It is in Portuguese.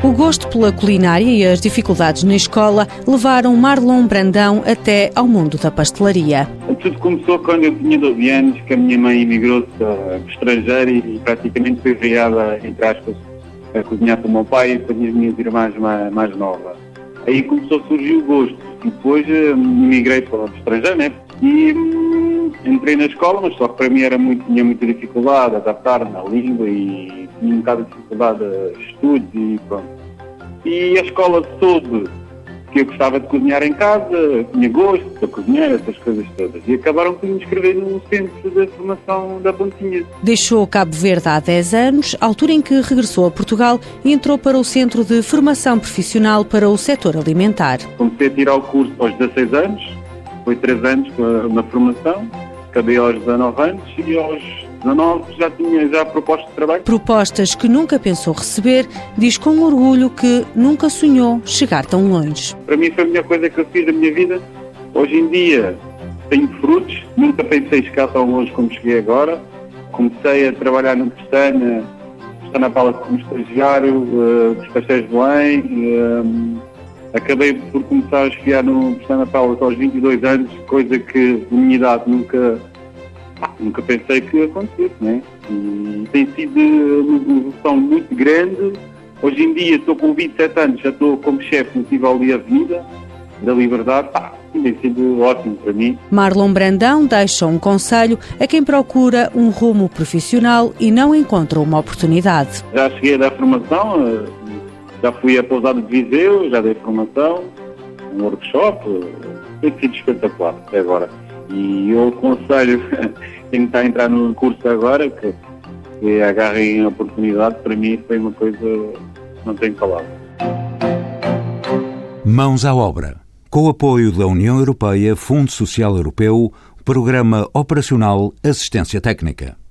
O gosto pela culinária e as dificuldades na escola levaram Marlon Brandão até ao mundo da pastelaria. Tudo começou quando eu tinha 12 anos, que a minha mãe emigrou-se para o estrangeiro e praticamente foi criada, entre aspas, a cozinhar com o meu pai e com as minhas irmãs mais, mais novas. Aí começou a surgir o gosto. E depois eh, migrei para o estrangeiro, né? E hum, entrei na escola, mas só que para mim era muito, tinha muita dificuldade a adaptar na língua e tinha um bocado de dificuldade a estudos e pronto. E a escola soube que eu gostava de cozinhar em casa, tinha gosto de cozinhar, essas coisas todas. E acabaram por me inscrever no centro de formação da Pontinha. Deixou Cabo Verde há 10 anos, altura em que regressou a Portugal e entrou para o Centro de Formação Profissional para o Setor Alimentar. Comecei a tirar o curso aos 16 anos, foi 3 anos na formação, acabei aos 19 anos e aos 19 já tinha já propostas de trabalho. Propostas que nunca pensou receber, diz com orgulho que nunca sonhou chegar tão longe. Para mim foi a melhor coisa que eu fiz da minha vida. Hoje em dia tenho frutos, nunca pensei chegar tão longe como cheguei agora. Comecei a trabalhar no Pestana, Pestana Palace como estagiário, uh, dos pastéis de Belém. Uh, acabei por começar a esquiar no Pestana Palace aos 22 anos, coisa que a minha idade nunca nunca pensei que acontecesse, né? E tem sido uma evolução muito grande. Hoje em dia estou com 27 anos, já estou como chefe no Tivoli Avenida da Liberdade. Pá, tem sido ótimo para mim. Marlon Brandão deixa um conselho a quem procura um rumo profissional e não encontra uma oportunidade. Já cheguei a dar formação, eh, já fui a pousada de Viseu, já dei formação, um workshop, tem sido espetacular até agora. E eu aconselho quem está a entrar no curso agora que, que agarrem a oportunidade. Para mim foi uma coisa não tenho palavras. Mãos à obra. Com o apoio da União Europeia, Fundo Social Europeu, Programa Operacional Assistência Técnica.